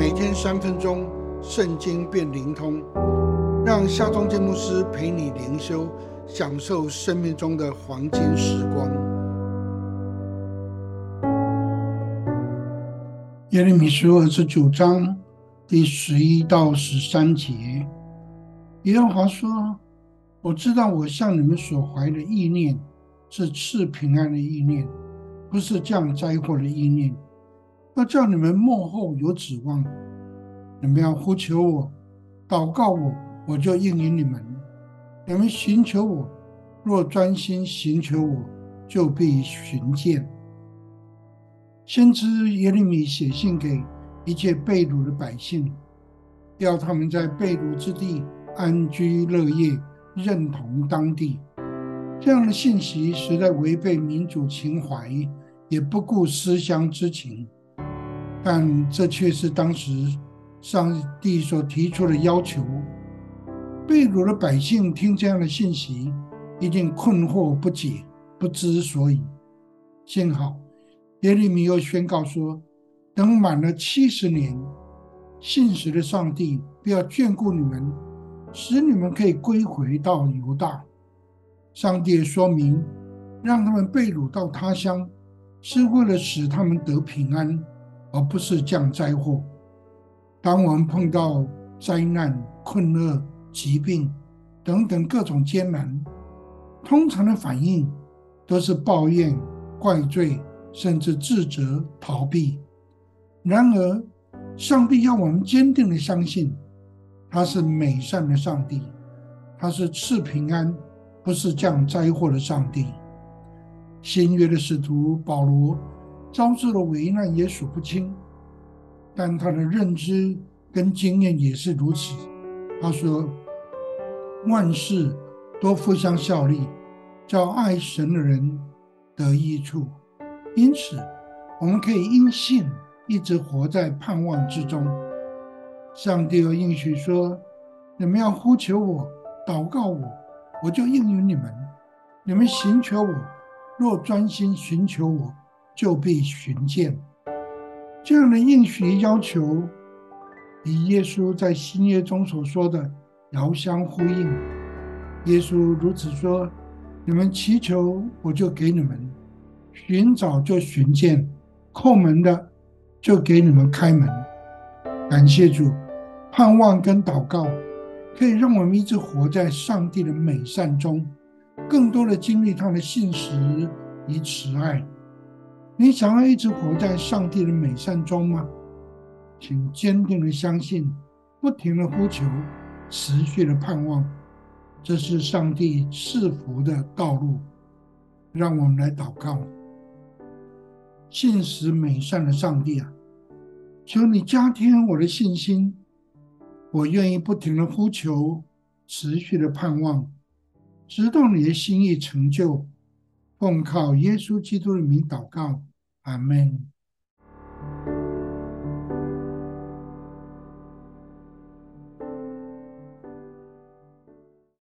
每天三分钟，圣经变灵通，让夏忠建牧师陪你灵修，享受生命中的黄金时光。耶利米书二十九章第十一到十三节，耶和华说：“我知道我向你们所怀的意念是赐平安的意念。”不是降灾祸的意念，要叫你们幕后有指望。你们要呼求我，祷告我，我就应允你们。你们寻求我，若专心寻求我，就必寻见。先知耶利米写信给一切被掳的百姓，要他们在被掳之地安居乐业，认同当地。这样的信息实在违背民主情怀。也不顾思乡之情，但这却是当时上帝所提出的要求。被掳的百姓听这样的信息，一定困惑不解，不知所以。幸好耶利米又宣告说：“等满了七十年，信实的上帝必要眷顾你们，使你们可以归回到犹大。”上帝说明，让他们被掳到他乡。是为了使他们得平安，而不是降灾祸。当我们碰到灾难、困厄、疾病等等各种艰难，通常的反应都是抱怨、怪罪，甚至自责、逃避。然而，上帝要我们坚定的相信，他是美善的上帝，他是赐平安，不是降灾祸的上帝。新约的使徒保罗遭受的危难也数不清，但他的认知跟经验也是如此。他说：“万事都互相效力，叫爱神的人得益处。”因此，我们可以因信一直活在盼望之中。上帝又应许说：“你们要呼求我，祷告我，我就应允你们；你们寻求我。”若专心寻求我，就必寻见。这样的应许要求，与耶稣在新约中所说的遥相呼应。耶稣如此说：“你们祈求，我就给你们；寻找就寻见，叩门的就给你们开门。”感谢主，盼望跟祷告可以让我们一直活在上帝的美善中。更多的经历他的信实与慈爱，你想要一直活在上帝的美善中吗？请坚定的相信，不停的呼求，持续的盼望，这是上帝赐福的道路。让我们来祷告，信实美善的上帝啊，求你加添我的信心，我愿意不停的呼求，持续的盼望。直到你的心意成就，奉靠耶稣基督的名祷告，阿门。